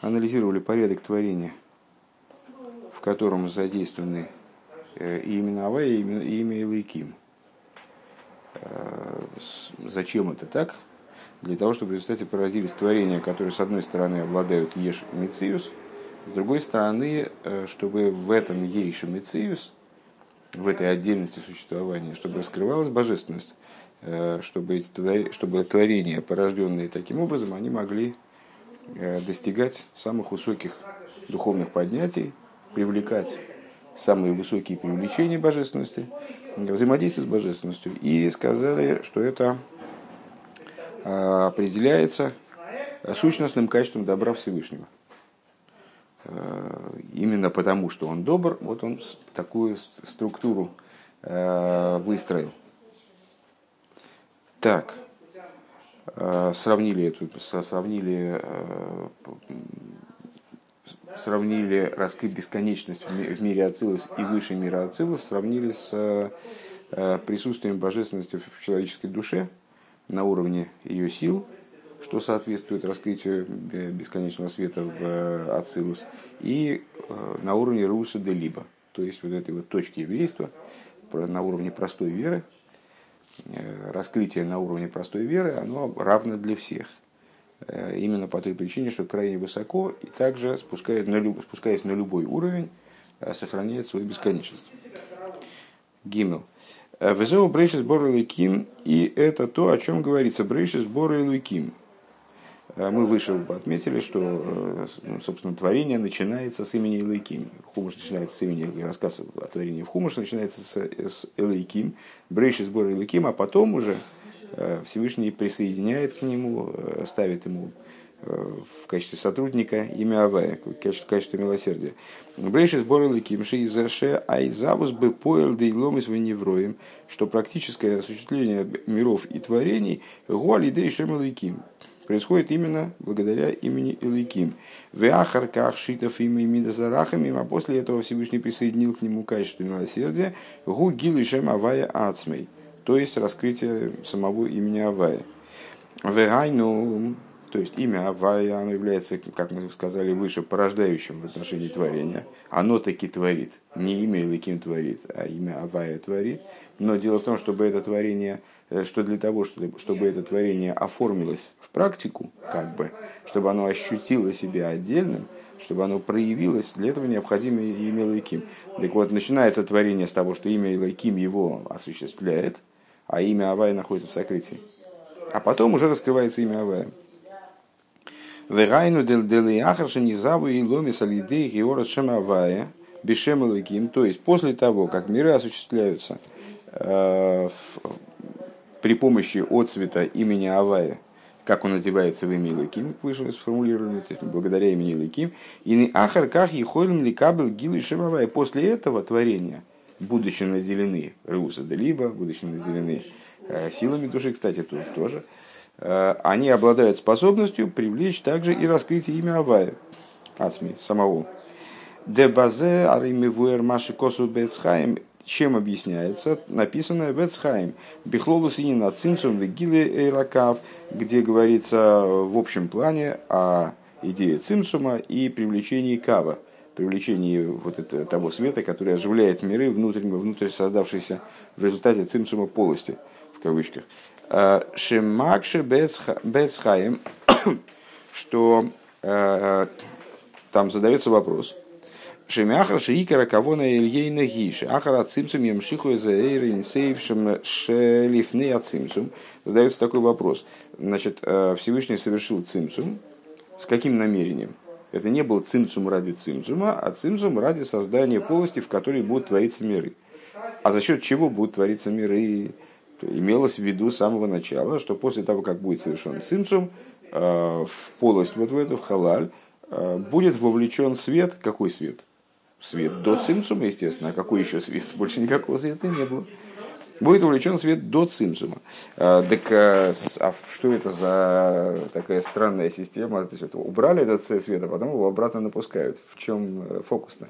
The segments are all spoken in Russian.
анализировали порядок творения, в котором задействованы э, и имена Авая, и имя Илайким. Э, зачем это так? Для того, чтобы в результате породились творения, которые, с одной стороны, обладают Еш и Мециус, с другой стороны, э, чтобы в этом Еш и Мециус, в этой отдельности существования, чтобы раскрывалась божественность, чтобы, чтобы творения, порожденные таким образом, они могли достигать самых высоких духовных поднятий, привлекать самые высокие привлечения божественности, взаимодействие с божественностью. И сказали, что это э, определяется сущностным качеством добра Всевышнего. Э, именно потому, что он добр, вот он такую структуру выстроил. Так, Э, сравнили эту, сравнили, э, сравнили раскрыть бесконечность в мире Ацилус и выше мира Ацилус, сравнили с э, присутствием божественности в человеческой душе на уровне ее сил, что соответствует раскрытию бесконечного света в Ацилус, и на уровне Руса де Либо, то есть вот этой вот точки еврейства, на уровне простой веры, Э, раскрытие на уровне простой веры, оно равно для всех. Э, именно по той причине, что крайне высоко и также, спускаясь на, люб, спускаясь на любой уровень, э, сохраняет свою бесконечность. Гимел. Везеу брейшис бор и это то, о чем говорится. Брейшис бор Э, мы выше отметили, что, э, собственно, творение начинается с имени Элейким. Хумыш начинается с имени, рассказ о творении в Хумыш начинается с, с Элейким, Брейши сбор Элейким, а потом уже э, Всевышний присоединяет к нему, ставит ему в качестве сотрудника имя Авая, в качестве милосердия. Брейши сбор Элейким, Шиизаше Айзавус бы поэл да иломис невроем, что практическое осуществление миров и творений Гуали Дейшем Элейким происходит именно благодаря имени Илыким. В Ахарках Шитов имя Мидазарахами, а после этого Всевышний присоединил к нему качество милосердия Гу Гилышем Авая Ацмей, то есть раскрытие самого имени Авая. Вегайну, то есть имя Авая, оно является, как мы сказали выше, порождающим в отношении творения. Оно таки творит. Не имя Илыким творит, а имя Авая творит. Но дело в том, чтобы это творение что для того, чтобы это творение оформилось в практику, как бы, чтобы оно ощутило себя отдельным, чтобы оно проявилось, для этого необходимо имя Лайким. Так вот, начинается творение с того, что имя Лайким его осуществляет, а имя Авая находится в сокрытии. А потом уже раскрывается имя Авая. Верайну дел дели ахарша низаву и ломи салидей геора Авая бешем. То есть, после того, как миры осуществляются э, при помощи отцвета имени Авая, как он одевается в имя Луким, выше сформулировано, то есть благодаря имени Луким, и ахарках и холим ли кабел гилу и После этого творения, будучи наделены Руса Делиба, будучи наделены э, силами души, кстати, тут тоже, э, они обладают способностью привлечь также и раскрытие имя Авая, Ацми, самого. Дебазе аримивуэр маши косу бецхаем чем объясняется написанное в Эцхайм, Бехлолу Синина Цинцум Вегиле Эйракав, где говорится в общем плане о идее Цимсума и привлечении Кава, привлечении вот этого, того света, который оживляет миры внутрь, внутрь создавшейся в результате Цимсума полости, в кавычках. «Э, Шемакше Бецхайм, что э, там задается вопрос – Шемяхар шиикара кавона ильейна гиши. Ахар ацимсум ямшиху за эйрин сейвшим шелифны ацимсум. Задается такой вопрос. Значит, э, Всевышний совершил цимсум. С каким намерением? Это не был цимсум ради цимсума, а цимсум ради создания полости, в которой будут твориться миры. А за счет чего будут твориться миры? Имелось в виду с самого начала, что после того, как будет совершен цимсум, э, в полость вот в эту, в халаль, э, будет вовлечен свет. Какой свет? Свет до цимсума, естественно. А какой еще свет? Больше никакого света не было. Будет увлечен свет до цимсума. А, так а, а что это за такая странная система? То есть, убрали этот свет, а потом его обратно напускают. В чем э, фокус-то?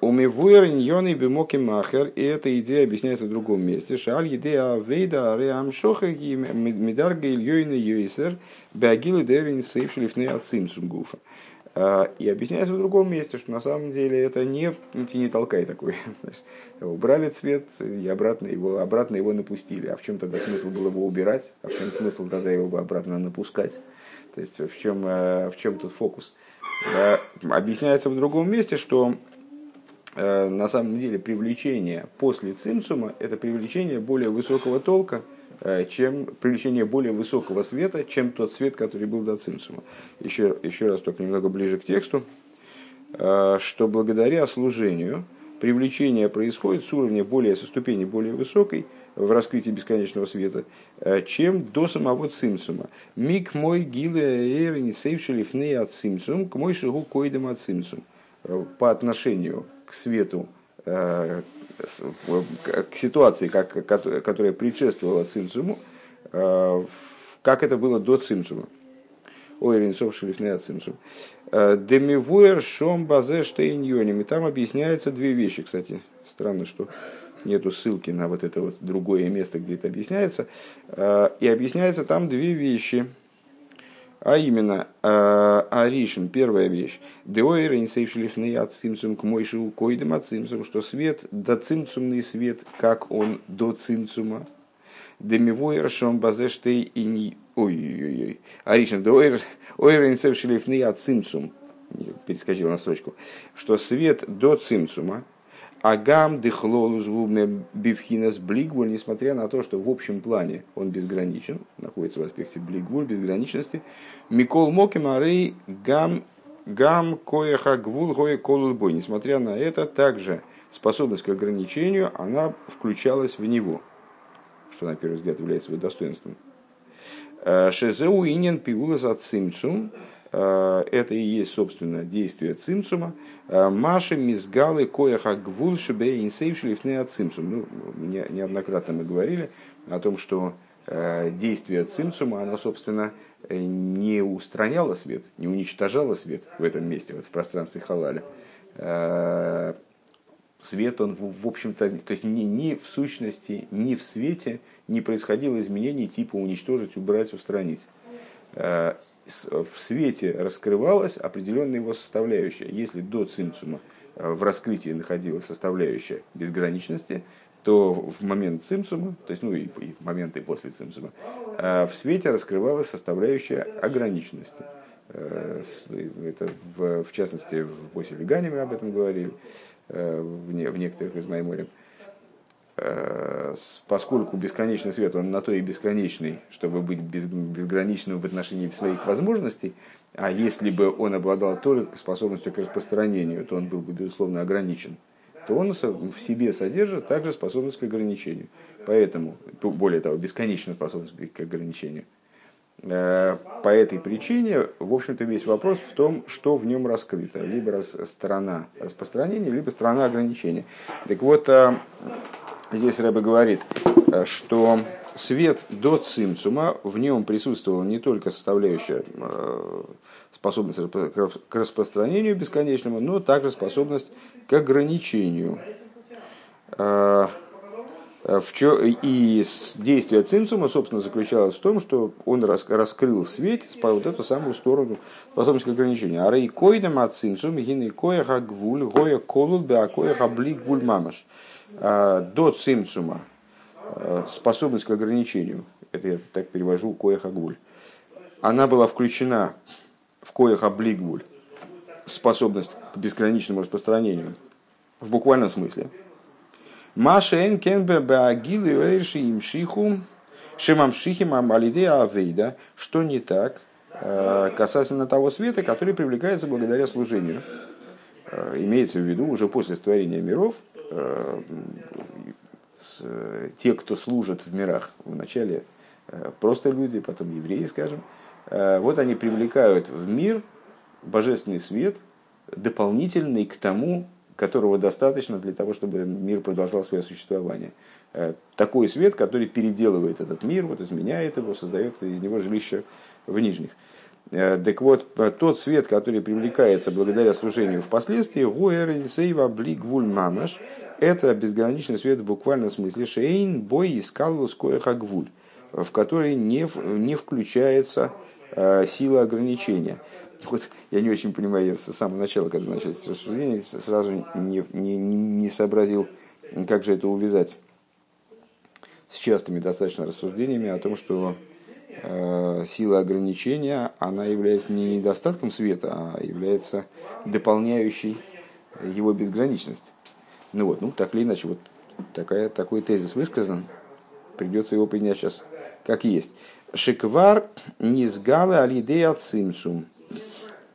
Умивуэр ньоны бимоки махер, и эта идея объясняется в другом месте. Шаль идея вейда реам шохаги медарга ильёйна юисер беагилы дерин сейвшилифны от симсунгуфа. И объясняется в другом месте, что на самом деле это не не толкай такой. Убрали цвет и обратно его, обратно его напустили. А в чем тогда смысл было его убирать? А в чем смысл тогда его обратно напускать? То есть в чем, в чем тут фокус? Объясняется в другом месте, что Э, на самом деле привлечение после цимцума – это привлечение более высокого толка, э, чем привлечение более высокого света, чем тот свет, который был до цимцума. Еще, еще раз только немного ближе к тексту, э, что благодаря служению привлечение происходит с уровня более, со ступени более высокой в раскрытии бесконечного света, чем до самого цимсума. Мик мой гиле эйрин сейвшелифней от цимсум, к мой шигу койдем от цимсум. По отношению к свету, э, к ситуации, как, которая предшествовала цимцуму, э, как это было до цимцума. Ой, Ренцов Шелифнея цимцум. Э, Демивуэр Шом Базе Штейньоним. И там объясняется две вещи, кстати. Странно, что нету ссылки на вот это вот другое место, где это объясняется. И объясняется там две вещи – а именно, э, Аришин, первая вещь. Деойр инсейфшлифный от цимцум к мойшу койдем от цимцум, что свет, до цимцумный свет, как он до цимцума. Демивойр шон базештей и не... Ой-ой-ой. Аришин, деойр инсейфшлифный от цимцум. Перескочил на строчку. Что свет до цимцума, Агам дыхлолус бифхинас блигвуль, несмотря на то, что в общем плане он безграничен, находится в аспекте блигвуль, безграничности. Микол моким арей гам гам коеха гвул гоя колулбой. Несмотря на это, также способность к ограничению, она включалась в него, что на первый взгляд является его достоинством. Э, Шезеу инен пиулас от цимцум, это и есть, собственно, действие цимцума. Э, Маши мизгалы кояха гвул шибе инсейвшилифны от цимцум. Ну, неоднократно мы говорили о том, что э, действие цимцума, оно, собственно, не устраняло свет, не уничтожало свет в этом месте, вот в пространстве халаля. Свет, он, в общем-то, то есть ни, ни в сущности, ни в свете не происходило изменений типа уничтожить, убрать, устранить в свете раскрывалась определенная его составляющая. Если до цимцума э, в раскрытии находилась составляющая безграничности, то в момент цимцума, то есть ну и, и моменты после цимцума, э, в свете раскрывалась составляющая ограниченности. Э, это в, в частности в Босе Вегане об этом говорили, в, не, в некоторых из Майморем. Э, поскольку бесконечный свет, он на то и бесконечный, чтобы быть безграничным в отношении своих возможностей, а если бы он обладал только способностью к распространению, то он был бы, безусловно, ограничен, то он в себе содержит также способность к ограничению. Поэтому, более того, бесконечную способность к ограничению. Э, по этой причине, в общем-то, весь вопрос в том, что в нем раскрыто. Либо сторона распространения, либо сторона ограничения. Так вот, э, здесь Рэбе говорит, э, что свет до цимцума, в нем присутствовала не только составляющая э, способность к распространению бесконечному, но также способность к ограничению. Э, и действие цимцума, собственно, заключалось в том, что он раскрыл в свете вот эту самую сторону способность к ограничению. А рей койдам от цимцум, гины коеха гвуль, гоя колул, беакоеха бли гвуль мамаш. А, до цимцума. А, способность к ограничению, это я так перевожу, коеха гуль, она была включена в коеха блигвуль, способность к безграничному распространению, в буквальном смысле. Машен кенбе баагилы эйши имшиху шимамшихим амалиде авейда, что не так а, касательно того света, который привлекается благодаря служению. Имеется в виду уже после творения миров, те, кто служат в мирах, вначале э, просто люди, потом евреи, скажем, э, вот они привлекают в мир божественный свет, дополнительный к тому, которого достаточно для того, чтобы мир продолжал свое существование. Такой свет, который переделывает этот мир, вот изменяет его, создает из него жилище в нижних. Так вот, тот свет, который привлекается благодаря служению впоследствии, гуэринсейва блигвуль мамаш, это безграничный свет в буквальном смысле шейн бой искал гвуль, в который не, не включается сила ограничения. Вот я не очень понимаю, я с самого начала, когда началось рассуждение, сразу не, не, не сообразил, как же это увязать с частыми достаточно рассуждениями о том, что э, сила ограничения, она является не недостатком света, а является дополняющей его безграничность. Ну вот, ну так или иначе, вот такая, такой тезис высказан, придется его принять сейчас как есть. Шиквар низгалы алидея цимсум.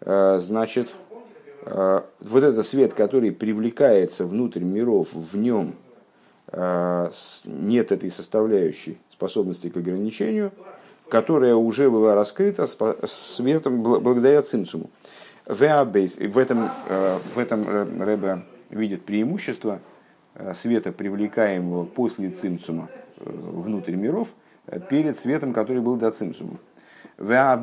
Э, значит, э, вот этот свет, который привлекается внутрь миров, в нем Э, нет этой составляющей способности к ограничению, которая уже была раскрыта светом благодаря цимцуму. В этом, э, в этом э, Рэбе видит преимущество света, привлекаемого после цимцума внутрь миров, перед светом, который был до цимцума. А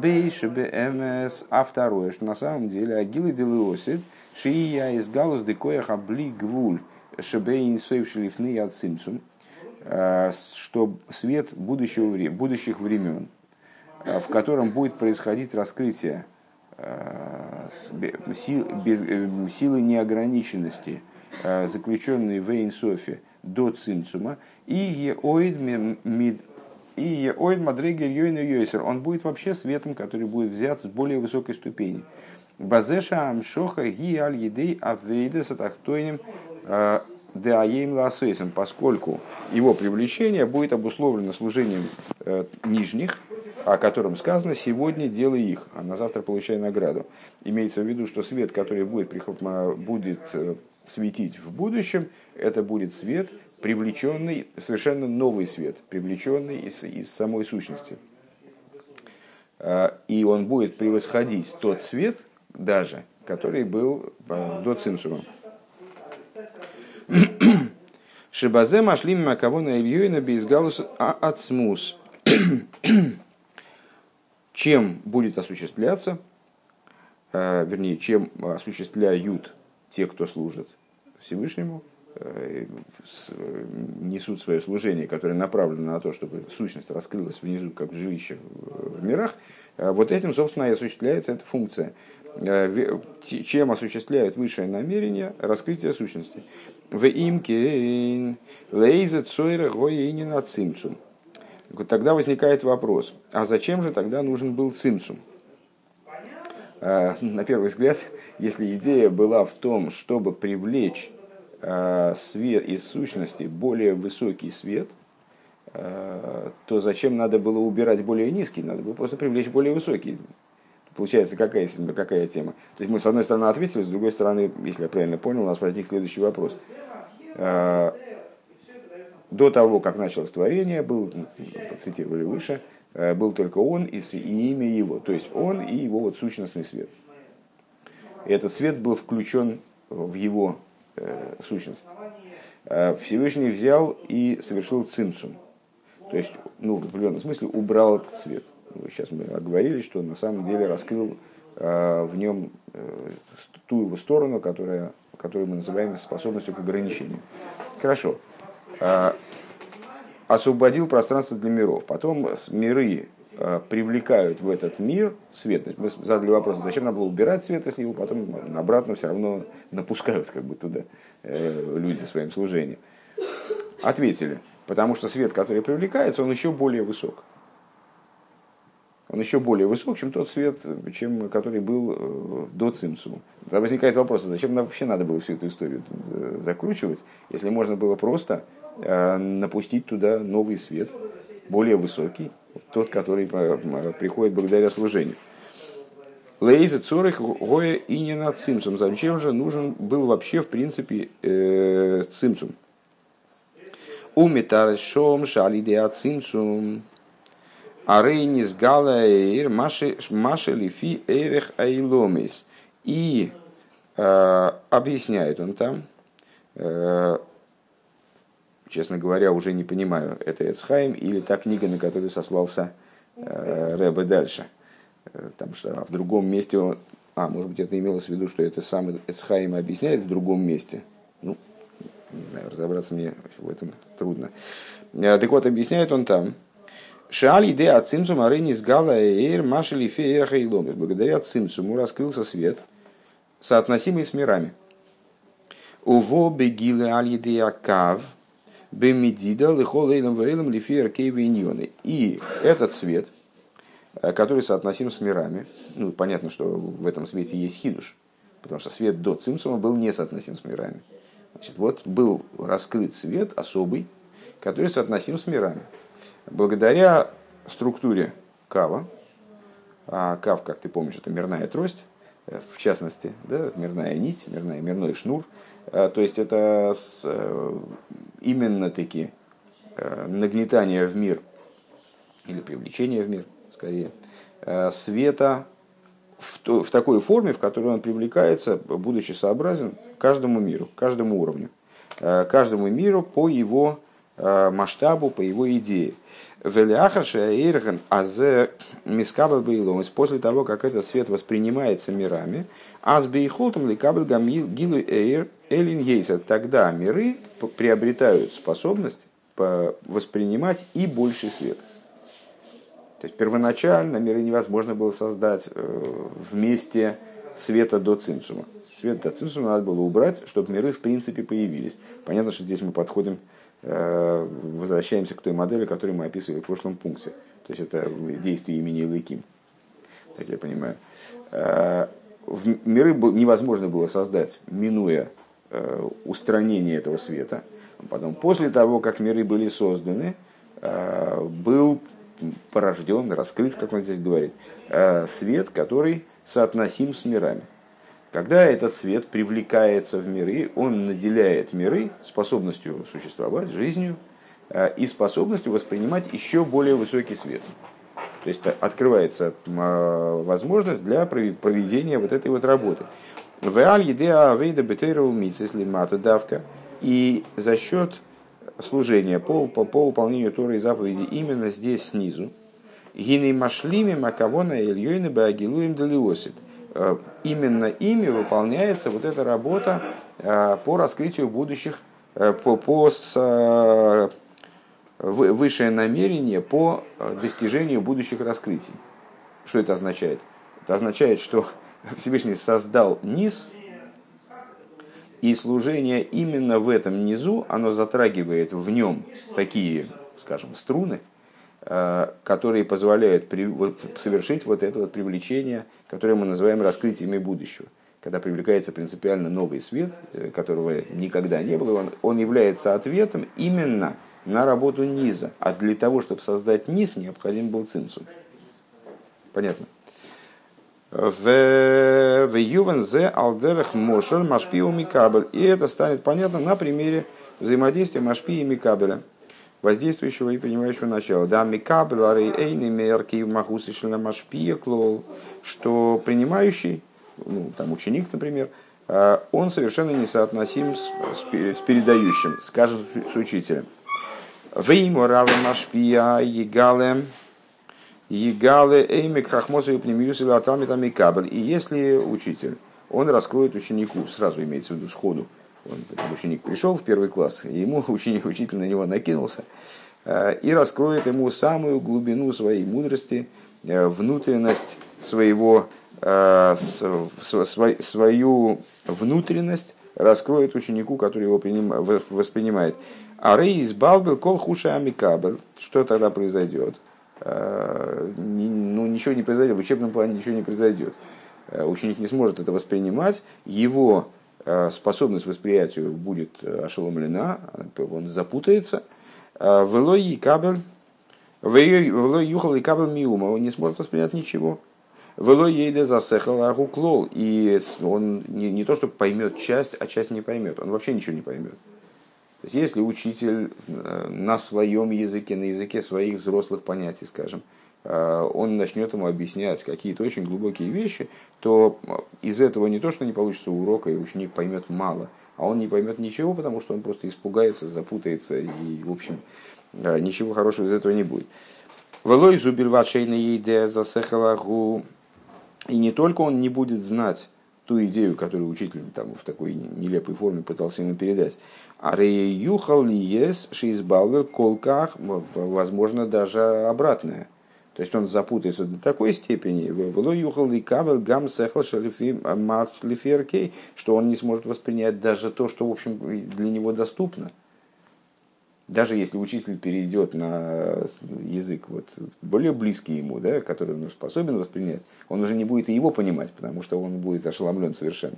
второе, что на самом деле Агилы Делиосид, Шия из Галус Декояха Бли Гвуль, Шебейн Сойвшелифны от Симцум, э, что свет будущего, будущих времен, э, в котором будет происходить раскрытие э, силы неограниченности, заключенной в Эйнсофе до Цинцума, и Еоид Мадрегер Йойна Йойсер, он будет вообще светом, который будет взят с более высокой ступени. Базеша Амшоха Ги Едей Авейдес Атахтойним Деаем Ласейсом, поскольку его привлечение будет обусловлено служением э, нижних, о котором сказано «сегодня делай их, а на завтра получай награду». Имеется в виду, что свет, который будет, будет э, светить в будущем, это будет свет, привлеченный, совершенно новый свет, привлеченный из, из самой сущности. Э, и он будет превосходить тот свет даже, который был до цинсума. Шибазе машлим макавона ильюина безгалус ацмус. Чем будет осуществляться, э, вернее, чем осуществляют те, кто служит Всевышнему, э, несут свое служение, которое направлено на то, чтобы сущность раскрылась внизу, как жилище в мирах, э, вот этим, собственно, и осуществляется эта функция. Чем осуществляют высшее намерение раскрытия сущности. В имке лейзе цойра гоинина цимцум. Тогда возникает вопрос, а зачем же тогда нужен был цимцум? А, на первый взгляд, если идея была в том, чтобы привлечь а, свет из сущности, более высокий свет, то зачем надо было убирать более низкий? Надо было просто привлечь более высокий. Получается, какая, какая тема? То есть мы с одной стороны ответили, с другой стороны, если я правильно понял, у нас возник следующий вопрос. А, до того, как началось творение, был, цитировали выше, а, был только он и, и имя его. То есть он и его вот сущностный свет. Этот свет был включен в его э, сущность. А, Всевышний взял и совершил цимцум. То есть, ну, в определенном смысле убрал этот свет. Сейчас мы оговорились, что на самом деле раскрыл э, в нем э, ту его сторону, которая, которую мы называем способностью к ограничению. Хорошо. Э, освободил пространство для миров. Потом миры привлекают в этот мир свет. Мы задали вопрос, зачем надо было убирать свет из него, потом обратно все равно напускают как бы туда люди своим служением. Ответили, потому что свет, который привлекается, он еще более высок он еще более высок, чем тот свет, чем, который был э, до Цимсума. Тогда возникает вопрос, а зачем нам вообще надо было всю эту историю э, закручивать, если можно было просто э, напустить туда новый свет, более высокий, тот, который приходит благодаря служению. Лейза Цорих Гоя и не над Цимсум. Зачем же нужен был вообще, в принципе, Цимсум? Умитар Шом Шалидеа Цимсум. Арейнис Галаэйр Маши Лифи Эйрех Айломис. И э, объясняет он там, э, честно говоря, уже не понимаю, это Эцхайм или та книга, на которую сослался э, Рэбе дальше. там, что, а в другом месте он, а, может быть, это имелось в виду, что это сам Эцхайм объясняет в другом месте. Ну, не знаю, разобраться мне в этом трудно. Так вот, объясняет он там, Шали де от цимцум арени с гала эйр машели феер хейломис. Благодаря цимцуму раскрылся свет, соотносимый с мирами. Уво бегилы аль акав бемедида лихол эйлом вейлом лифер кейвиньоны. И этот свет, э, который соотносим с мирами, ну, понятно, что в этом свете есть хидуш, потому что свет до цимцума был не соотносим с мирами. Значит, вот был раскрыт свет особый, который соотносим с мирами. Благодаря структуре кава, а кав, как ты помнишь, это мирная трость, э, в частности, да, мирная нить, мирная, мирной шнур, э, то есть это э, именно таки нагнетание в мир, или привлечение в мир, скорее, света в, то, в такой форме, в которой он привлекается, будучи сообразен каждому миру, каждому уровню, каждому миру по его масштабу, по его идее. Велиахарша Эйрхан Азе Мискабл Бейломис, после того, как этот свет воспринимается мирами, Аз Бейхолтом Ликабл Гилу Эйр Элин Гейсер, тогда миры приобретают способность воспринимать и больший свет. То есть первоначально миры невозможно было создать э, вместе света до цинцума. Свет до цинцума надо было убрать, чтобы миры в принципе появились. Понятно, что здесь мы подходим Э, возвращаемся к той модели, которую мы описывали в прошлом пункте. То есть это действие имени Лыким, так я понимаю. Э, в миры невозможно было создать, минуя э, устранение этого света. Потом, после того, как миры были созданы, был порожден, раскрыт, как он здесь говорит, свет, который соотносим с мирами. Когда этот свет привлекается в миры, он наделяет миры способностью существовать, жизнью э, и способностью воспринимать еще более высокий свет. То есть открывается э, возможность для проведения вот этой вот работы. давка. И за счет служения по, по, по выполнению Торы и заповеди именно здесь снизу, гиней машлими макавона ильёйны баагилуем делиосит – Э, именно ими выполняется вот эта работа э, по раскрытию будущих, э, по, по с, высшее намерение по достижению будущих раскрытий. Что это означает? Это означает, что Всевышний создал низ, и служение именно в этом низу, оно затрагивает в нем такие, скажем, струны – Э, которые позволяют при, вот, совершить вот это вот привлечение, которое мы называем раскрытиями будущего. Когда привлекается принципиально новый свет, э, которого никогда не было, он, он является ответом именно на работу низа. А для того, чтобы создать низ, необходим был цинцум. Понятно? В Ювен зе алдерах мошер машпиу микабель. И это станет понятно на примере взаимодействия машпи и микабеля воздействующего и принимающего начала. Да, микабелары эйни мерки махусы машпия клол, что принимающий, ну, там ученик, например, а, он совершенно несоотносим с, с, с передающим, скажем, с учителем. Вейму равы машпия егале егале эймик хахмосу и пнемиюс или аталмитам И если учитель, он раскроет ученику, сразу имеется в виду сходу, он, ученик пришел в первый класс, и ему ученик, учитель на него накинулся, э, и раскроет ему самую глубину своей мудрости, э, внутренность своего, э, свою внутренность раскроет ученику, который его воспринимает. А рейс балбел кол хуша амикабел. Что тогда произойдет? Ну, ничего не произойдет. В учебном плане ничего не произойдет. Ученик не сможет это воспринимать. Его способность восприятию будет э, ошеломлена, он запутается. Э, Велой кабель, велой юхал и кабель миума, он не сможет воспринять ничего. Велой ейде засехал агуклол, и он не, не то, что поймет часть, а часть не поймет, он вообще ничего не поймет. То есть, если учитель на своем языке, на языке своих взрослых понятий, скажем, Э, он начнет ему объяснять какие-то очень глубокие вещи, то э, из этого не то, что не получится урока, и ученик поймет мало, а он не поймет ничего, потому что он просто испугается, запутается, и, в общем, э, ничего хорошего из этого не будет. Велой зубильва шейна ейде засехалагу И не только он не будет знать ту идею, которую учитель там, в такой нелепой форме пытался ему передать, а реюхал ес шизбалвел колках, возможно, даже обратное. То есть он запутается до такой степени, что он не сможет воспринять даже то, что, в общем, для него доступно. Даже если учитель перейдет на язык вот, более близкий ему, да, который он способен воспринять, он уже не будет и его понимать, потому что он будет ошеломлен совершенно.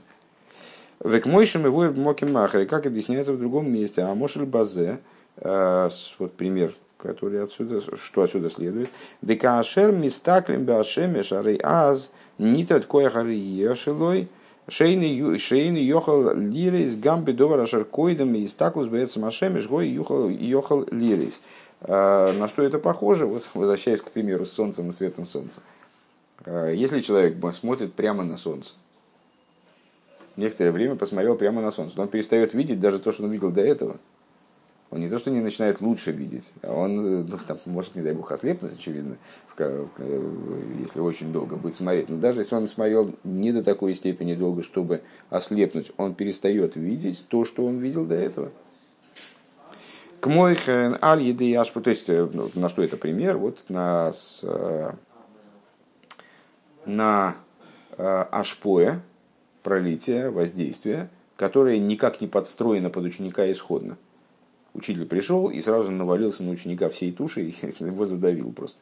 Век мойшим его моким махари, как объясняется в другом месте, а мошель базе, э, вот пример который отсюда, что отсюда следует. Декашер мистаклим башеме шары аз нитат кояхары ешелой шейни йохал лирис гамби довар ашер койдам и стаклус бецам ашеме жгой йохал лирис. А, на что это похоже? Вот возвращаясь к примеру с солнцем и светом солнца. А, если человек смотрит прямо на солнце, некоторое время посмотрел прямо на солнце, он перестает видеть даже то, что он видел до этого – он не то, что не начинает лучше видеть, а он ну, там, может, не дай бог, ослепнуть, очевидно, в, если очень долго будет смотреть. Но даже если он смотрел не до такой степени долго, чтобы ослепнуть, он перестает видеть то, что он видел до этого. К мойхен аль еды ашпу, то есть э, ну, на что это пример? Вот на, с, э, на э, ашпоя, пролитие, воздействие, которое никак не подстроено под ученика исходно. Учитель пришел и сразу навалился на ученика всей туши и его задавил просто.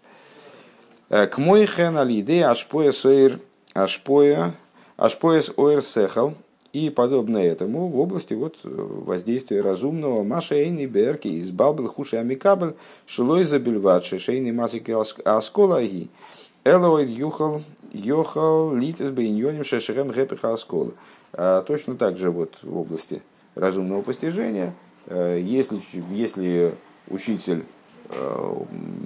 Э, к мой хен алиде ашпоя соир ашпоя ашпояс оэр сехал и подобное этому в области вот воздействия разумного Маша Эйни Берки из Балбл Хуши Амикабель Шилой Забельват Шейни Масики Асколаги Элоид Юхал Йохал Литес Бейньоним Шешерем Гепиха Аскола. А точно так же вот в области разумного постижения Э, если, если учитель э,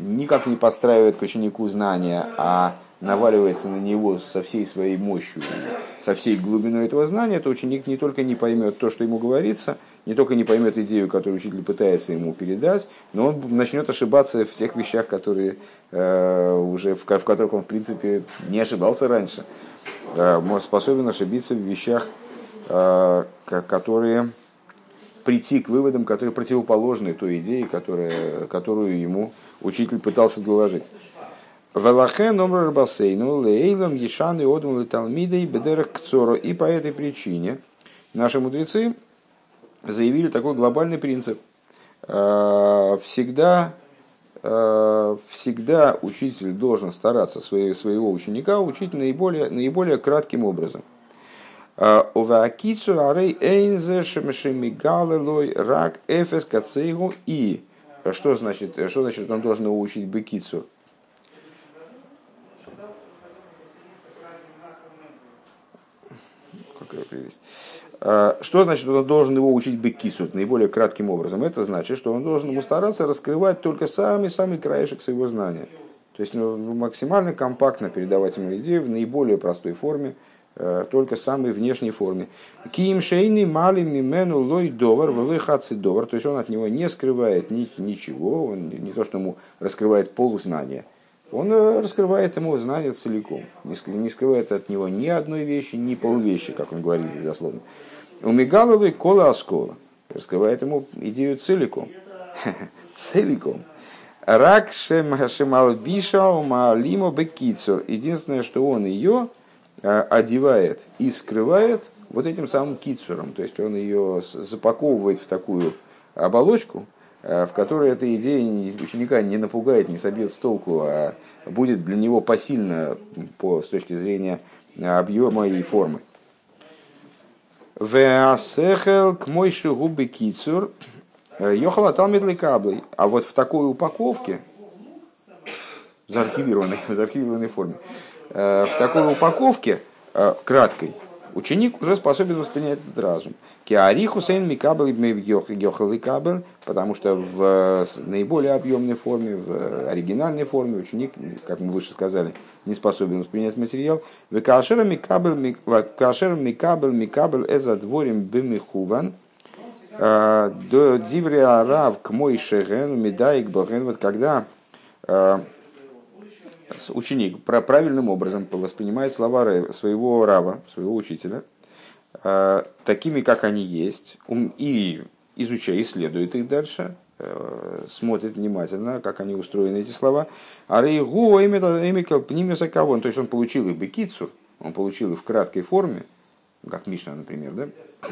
никак не подстраивает к ученику знания, а наваливается на него со всей своей мощью, со всей глубиной этого знания, то ученик не только не поймет то, что ему говорится, не только не поймет идею, которую учитель пытается ему передать, но он начнет ошибаться в тех вещах, которые э, уже в, в которых он в принципе не ошибался раньше. Э, способен ошибиться в вещах, э, которые прийти к выводам, которые противоположны той идее, которая, которую ему учитель пытался доложить. И по этой причине наши мудрецы заявили такой глобальный принцип. А, всегда, а, всегда учитель должен стараться своего ученика учить наиболее, наиболее кратким образом – Овакицу арей эйнзе шемишемигалелой рак эфес кацейгу и что значит, что значит он должен его учить бекицу? Как привести? Что значит, он должен его учить бекису наиболее кратким образом? Это значит, что он должен ему стараться раскрывать только самый-самый краешек своего знания. То есть ну, максимально компактно передавать ему идею в наиболее простой форме, только в самой внешней форме. Киим шейни мали мимену лой довар, лой хаци довар. То есть он от него не скрывает ни, ничего, он не то, что ему раскрывает ползнания. Он э, раскрывает ему знание целиком. Не скрывает от него ни одной вещи, ни полвещи, как он говорит здесь дословно. У Мигаловой кола оскола. Раскрывает ему идею целиком. целиком. Рак шемалбиша умалимо бекицур. Единственное, что он ее Э, одевает и скрывает вот этим самым кицуром. То есть он ее запаковывает в такую оболочку, э, в которой эта идея ученика не напугает, не собьет с толку, а будет для него посильно по, с точки зрения объема и формы. Веасехел к мойши губы кицур э, Йохала талмидлы каблы. А вот в такой упаковке, заархивированной, в заархивированной форме, Э, в такой упаковке, э, краткой, ученик уже способен воспринять этот разум. Киари Хусейн Микабель Гехал Кабель, потому что в наиболее объемной форме, в оригинальной форме ученик, как мы выше сказали, не способен воспринять материал. В Кашер Микабель Микабель Микабель Эзадворим Бимихуван, э, до Диврия Рав к мой шеген, медаик боген, вот когда ученик правильным образом воспринимает слова своего рава, своего учителя, э, такими, как они есть, и изучая, исследует их дальше, э, смотрит внимательно, как они устроены, эти слова. А рейгу эмикал пнимиса кого? То есть он получил их бекицу, он получил их в краткой форме, как Мишна, например, да?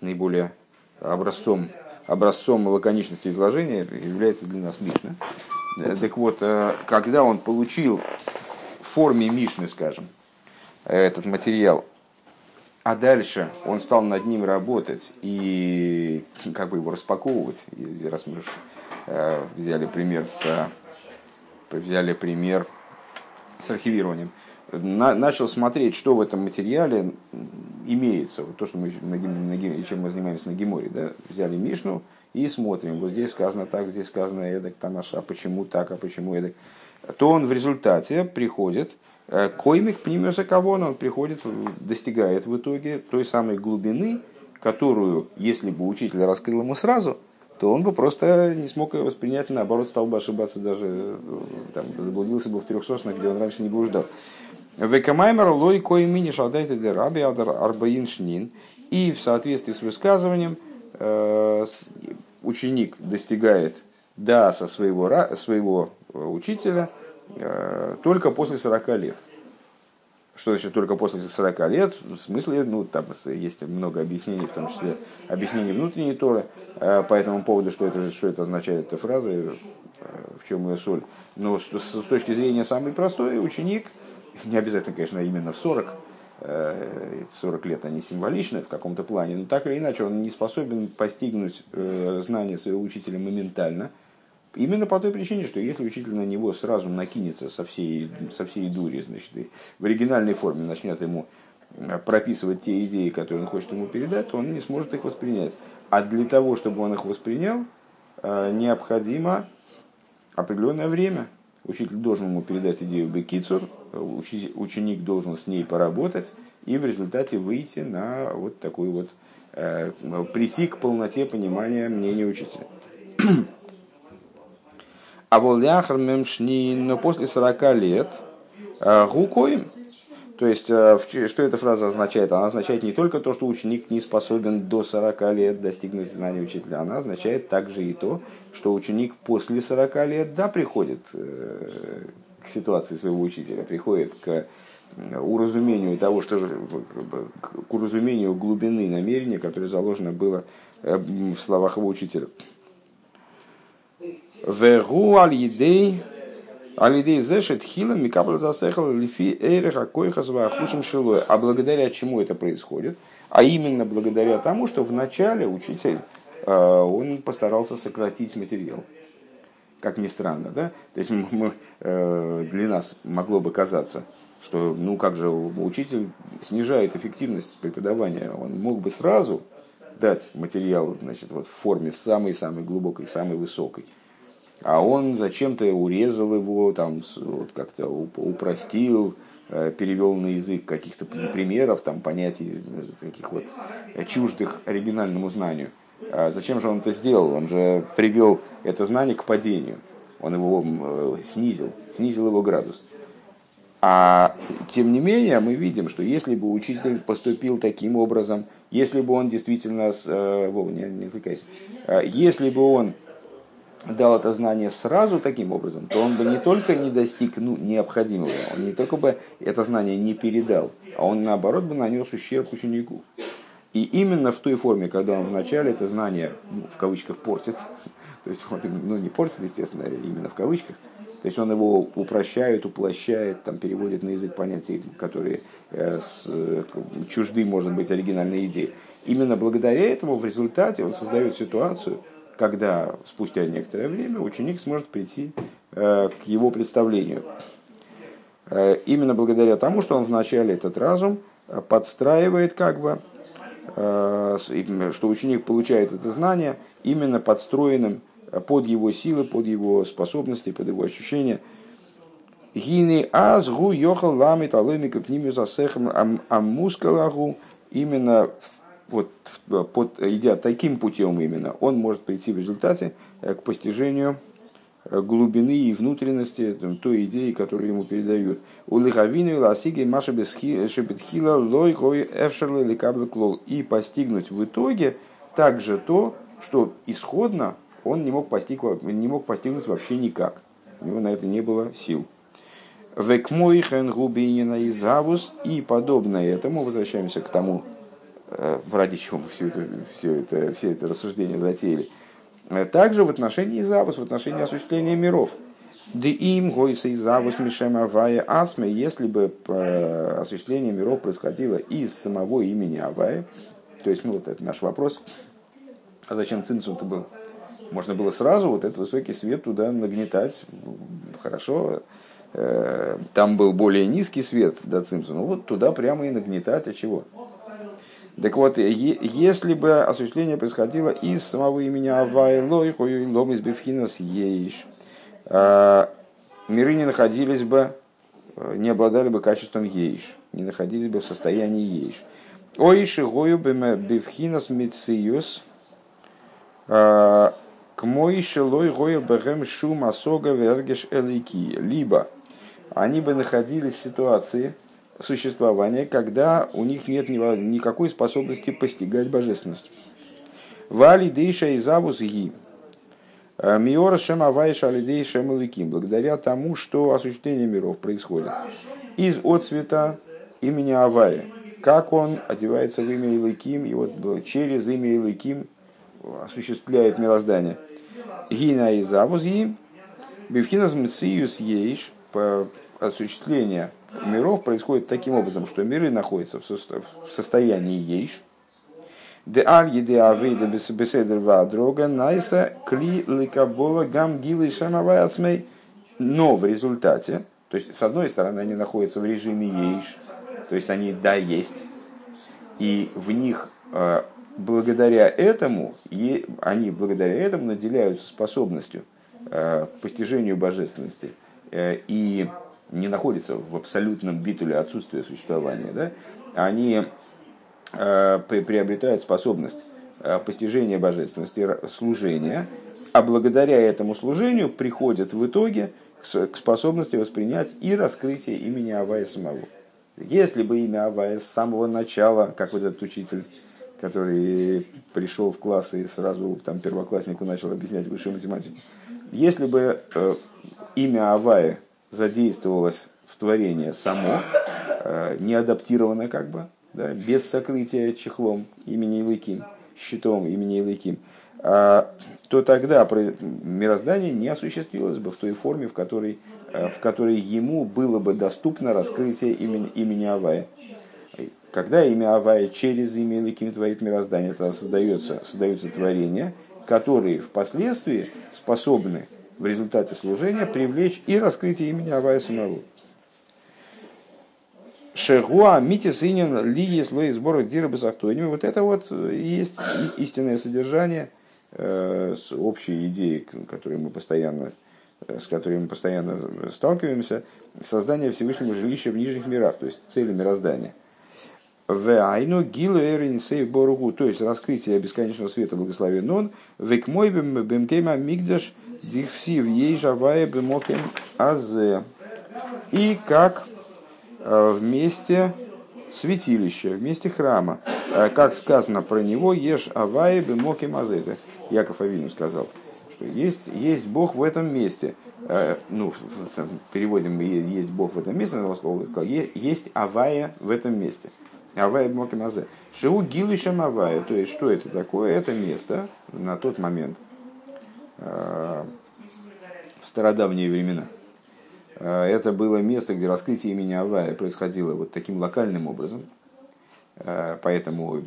наиболее образцом, образцом лаконичности изложения является для нас Мишна. Э, так вот, э, когда он получил в форме Мишны, скажем, этот материал, а дальше он стал над ним работать и как бы его распаковывать, и раз мы э, взяли пример с взяли пример с архивированием, на, начал смотреть, что в этом материале имеется. Вот то, что мы, на, на, чем мы занимаемся на Геморе. Да? Взяли Мишну, и смотрим, вот здесь сказано так, здесь сказано эдак, там а почему так, а почему эдак, то он в результате приходит, э, коймик пнемеса кого он приходит, достигает в итоге той самой глубины, которую, если бы учитель раскрыл ему сразу, то он бы просто не смог ее воспринять, наоборот, стал бы ошибаться даже, э, там, заблудился бы в трех соснах, где он раньше не блуждал. Векамаймер лой кой мини шалдайте де раби арбаин шнин. И в соответствии с высказыванием э, ученик достигает даса своего, своего э, учителя э, только после 40 лет. Что значит только после 40 лет? В смысле, ну, там есть много объяснений, в том числе объяснений внутренней Торы э, по этому поводу, что это, что это означает, эта фраза, в чем ее соль. Но с, с точки зрения самой простой, ученик, не обязательно, конечно, именно в 40, 40 э, лет они символичны в каком-то плане, но так или иначе он не способен постигнуть э, знания своего учителя моментально, именно по той причине, что если учитель на него сразу накинется со всей, со всей дури, значит, и в оригинальной форме начнет ему э, прописывать те идеи, которые он хочет ему передать, то он не сможет их воспринять. А для того, чтобы он их воспринял, необходимо определенное время – Учитель должен ему передать идею Бекицур, ученик должен с ней поработать и в результате выйти на вот такой вот, э, прийти к полноте понимания мнения учителя. А волляхар мемшни, но после 40 лет, э, гукоим, то есть, э, что эта фраза означает? Она означает не только то, что ученик не способен до 40 лет достигнуть знания учителя, она означает также и то, что ученик после 40 лет, да, приходит э, к ситуации своего учителя, приходит к э, уразумению того, что к уразумению глубины намерения, которое заложено было в словах его учителя. Вегу аль Алидей зешет хилом микабла засехал лифи эйреха койхазва ахушим шилой. А благодаря чему это происходит? А именно благодаря тому, что вначале учитель э, он постарался сократить материал. Как ни странно, да? То есть мы, э, для нас могло бы казаться, что ну как же учитель снижает эффективность преподавания. Он мог бы сразу дать материал значит, вот, в форме самой-самой глубокой, самой высокой а он зачем-то урезал его, там вот как-то упростил, э, перевел на язык каких-то примеров, там понятий э, каких вот чуждых оригинальному знанию. А зачем же он это сделал? Он же привел это знание к падению. Он его э, снизил, снизил его градус. А тем не менее мы видим, что если бы учитель поступил таким образом, если бы он действительно, Вова, не, не отвлекайся, если бы он дал это знание сразу таким образом, то он бы не только не достиг ну, необходимого, он не только бы это знание не передал, а он наоборот бы нанес ущерб ученику. И именно в той форме, когда он вначале это знание, ну, в кавычках, портит, то есть вот, ну не портит, естественно, именно в кавычках, то есть он его упрощает, уплощает, там, переводит на язык понятий, которые э, с, э, чужды, может быть, оригинальной идеи. Именно благодаря этому в результате он создает ситуацию, когда спустя некоторое время ученик сможет прийти э, к его представлению. Э, именно благодаря тому, что он вначале этот разум э, подстраивает как бы, что ученик получает это знание именно подстроенным под его силы, под его способности, под его ощущения. Гини азгу йохал ламит алэмика пнимю засехам аммускалагу именно вот, под, идя таким путем именно, он может прийти в результате э, к постижению глубины и внутренности той идеи, которую ему передают. У лихавину ласиги маша шепетхила лой хой эфшерлы лекаблы клол. И постигнуть в итоге также то, что исходно он не мог, постиг, не мог постигнуть вообще никак. У него на это не было сил. Векмойхен губинина из Авус и подобное этому, возвращаемся к тому, э, ради чего мы все это, все это, все это рассуждение затеяли. Э, также в отношении Изавус, в отношении осуществления миров. Да им гойса Изавус Мишем Авая Асме, если бы э, осуществление миров происходило из самого имени Авая, то есть, ну вот это наш вопрос, а зачем цинцум-то был? Можно было сразу вот этот высокий свет туда нагнетать, хорошо, Э, там был более низкий свет до Цимсу, ну вот туда прямо и нагнетать, а чего? Так вот, если бы осуществление происходило из самого имени Авайлой, лом из Бифхинас Ейш, а, миры не находились бы, э, не обладали бы качеством Ейш, не находились бы в состоянии Ейш. Ойши гою бифхинас мициюс, а, к мойши лой гою бэгэм шум асога вергеш элики. Либо они бы находились в ситуации существования, когда у них нет никакой способности постигать божественность. Вали дейша и завус ги. Э, Миора шем авайша алидей шем Благодаря тому, что осуществление миров происходит из отцвета имени Авая. Как он одевается в имя Илыким, и вот через имя Илыким осуществляет мироздание. Гина и завузи, бифхинас мциюс ейш, осуществление миров происходит таким образом, что миры находятся в состоянии ейш, де аль еде авейда беседер дрога найса кли ликабола гам гилы шамавай. Но в результате, то есть с одной стороны они находятся в режиме ейш, то есть они да есть, и в них э, благодаря этому, они благодаря этому наделяются способностью э, постижению божественности – Э, и не находятся в абсолютном битуле отсутствия существования, да, они э, приобретают способность э, постижения божественности, служения, а благодаря этому служению приходят в итоге к способности воспринять и раскрытие имени Авая самого. Если бы имя Авая с самого начала, как вот этот учитель, который пришел в класс и сразу там первокласснику начал объяснять высшую математику, если бы имя Авая задействовалось в творение само, э, не адаптировано как бы, да, без сокрытия чехлом имени Илыким, щитом имени Илыким, а, то тогда мироздание не осуществилось бы в той форме, в которой, э, в которой ему было бы доступно раскрытие имени, имени Авая. Когда имя Авая через имя Илыким творит мироздание, тогда создается, создаются творения, которые впоследствии способны в результате служения привлечь и раскрытие имени Авая самого. Шегуа митис инин ли если сбора дира базахтоними. Вот это вот есть истинное содержание э, с общей идеей, которой мы постоянно, э, с которой мы постоянно сталкиваемся, создание Всевышнего жилища в нижних мирах, то есть цели мироздания. Вайну гилу эрин сейв боругу, то есть раскрытие бесконечного света благословен он, век мой бемкейма мигдаш Дихсив ей жавая бемоким азе. И как э, вместе святилища, вместе храма. Э, как сказано про него, ешь авая бемоким азе. Это Яков Авину сказал, что есть, есть Бог в этом месте. Э, ну, переводим есть Бог в этом месте, но сказал, есть авая в этом месте. Авая бемоким азе. Шиу гилышем авая. То есть, что это такое? Это место на тот момент, Э, в стародавние времена. Э, это было место, где раскрытие имени Авая происходило вот таким локальным образом. Э, поэтому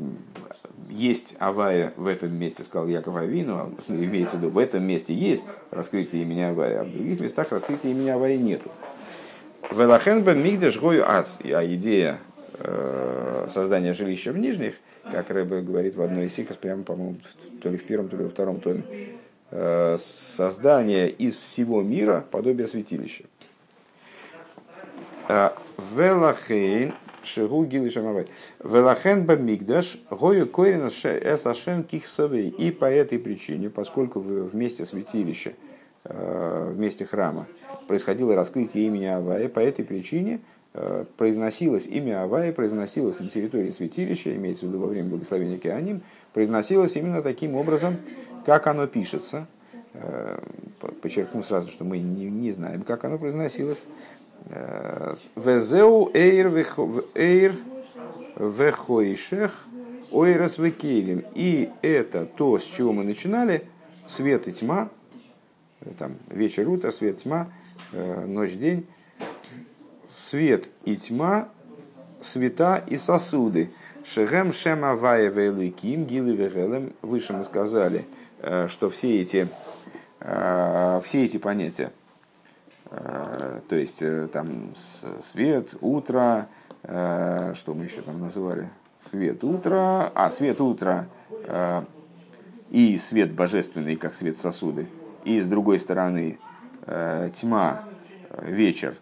есть Авая в этом месте, сказал Яков Авину, имеется в виду, в этом месте есть раскрытие имени Авая, а в других местах раскрытия имени Авая нету. Велахенба мигдеш гою ас, а идея создания жилища в нижних, как Рэбе говорит в одной из сикос, прямо, по-моему, то ли в первом, то ли во втором томе, Э, создание из всего мира подобия святилища. Э, Велахейн шигу гилы шамавай. Велахен бамигдаш гою корина эс ашем кихсавей. И по этой причине, поскольку вместе святилища в месте храма, происходило раскрытие имени Авая. По этой причине произносилось имя Авая, произносилось на территории святилища, имеется в виду во время благословения Кианим, произносилось именно таким образом, как оно пишется. Подчеркну сразу, что мы не, не знаем, как оно произносилось. Везеу эйр эйр вехоишех ойрас векелем. И это то, с чего мы начинали, свет и тьма, там вечер, утро, свет, тьма, э, ночь, день, свет и тьма, света и сосуды. Шегем шема ваеве ким гилы вегелем. Выше мы сказали, э, что все эти, э, все эти понятия, то есть там свет, утро, что мы еще там называли, свет утра, а свет утра и свет божественный, как свет сосуды, и с другой стороны э, тьма, э, вечер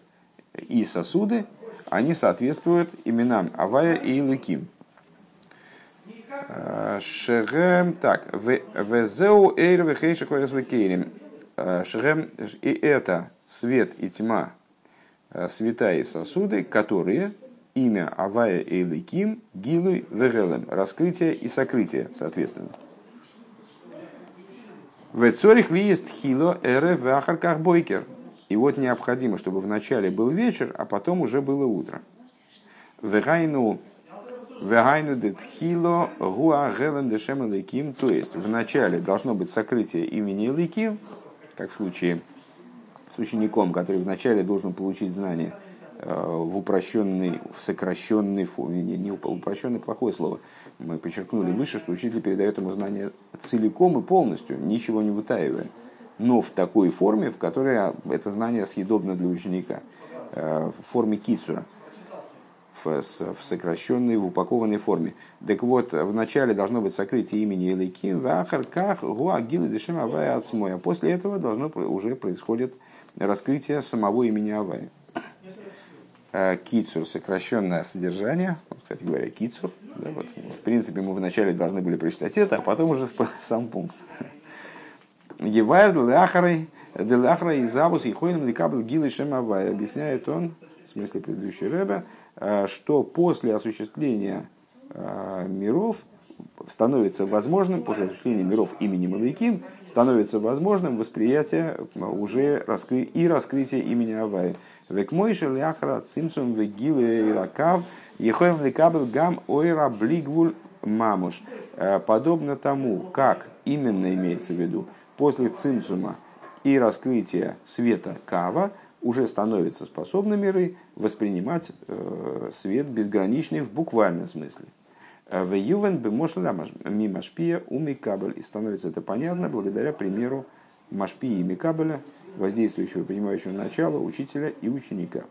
и сосуды, они соответствуют именам Авая и Луким. Э, Шерем, так, Везеу Эйр Вехейша Корес Векейрим. Шерем, и это свет и тьма, света и сосуды, которые имя Авая и Луким, Гилуй Вегелем, раскрытие и сокрытие, соответственно. В цорих выезд хило эре в ахарках бойкер. И вот необходимо, чтобы вначале был вечер, а потом уже было утро. Вегайну Вегайну детхило гуа гелем дешем лейким. То есть вначале должно быть сокрытие имени Лейким, как в случае с учеником, который вначале должен получить знание – Э, в упрощенной, в сокращенной форме, не, не упрощенное плохое слово. Мы подчеркнули выше, что учитель передает ему знания целиком и полностью, ничего не вытаивая, но в такой форме, в которой это знание съедобно для ученика, э, в форме кицура, в, сокращенной, в упакованной форме. Так вот, вначале должно быть сокрытие имени Элейким, в Ахарках, Гуагилы Дешем Авая Ацмой, а после этого должно уже происходит раскрытие самого имени Авая. Э, кицур, сокращенное содержание, кстати говоря, кицур, да, вот, в принципе, мы вначале должны были прочитать это, а потом уже сам пункт. Гевайр делахарой, делахара и забус и хойным декабл гилы шемавай. Объясняет он, в смысле предыдущий рэбе, э, что после осуществления э, миров становится возможным, после осуществления миров имени Малайким, становится возможным восприятие уже раскры... и раскрытие имени Авая. Век мой шельяхара цимсум вегилы иракав ехоем лекабел гам ойра блигвуль мамуш. Э, подобно тому, как именно имеется в виду, после цимсума и раскрытия света кава, уже становятся способны миры воспринимать э, свет безграничный в буквальном смысле. Э, в Ювен бы мимо шпия у Микабель. И становится это понятно благодаря примеру Машпии и Микабеля, воздействующего, принимающего начало учителя и ученика.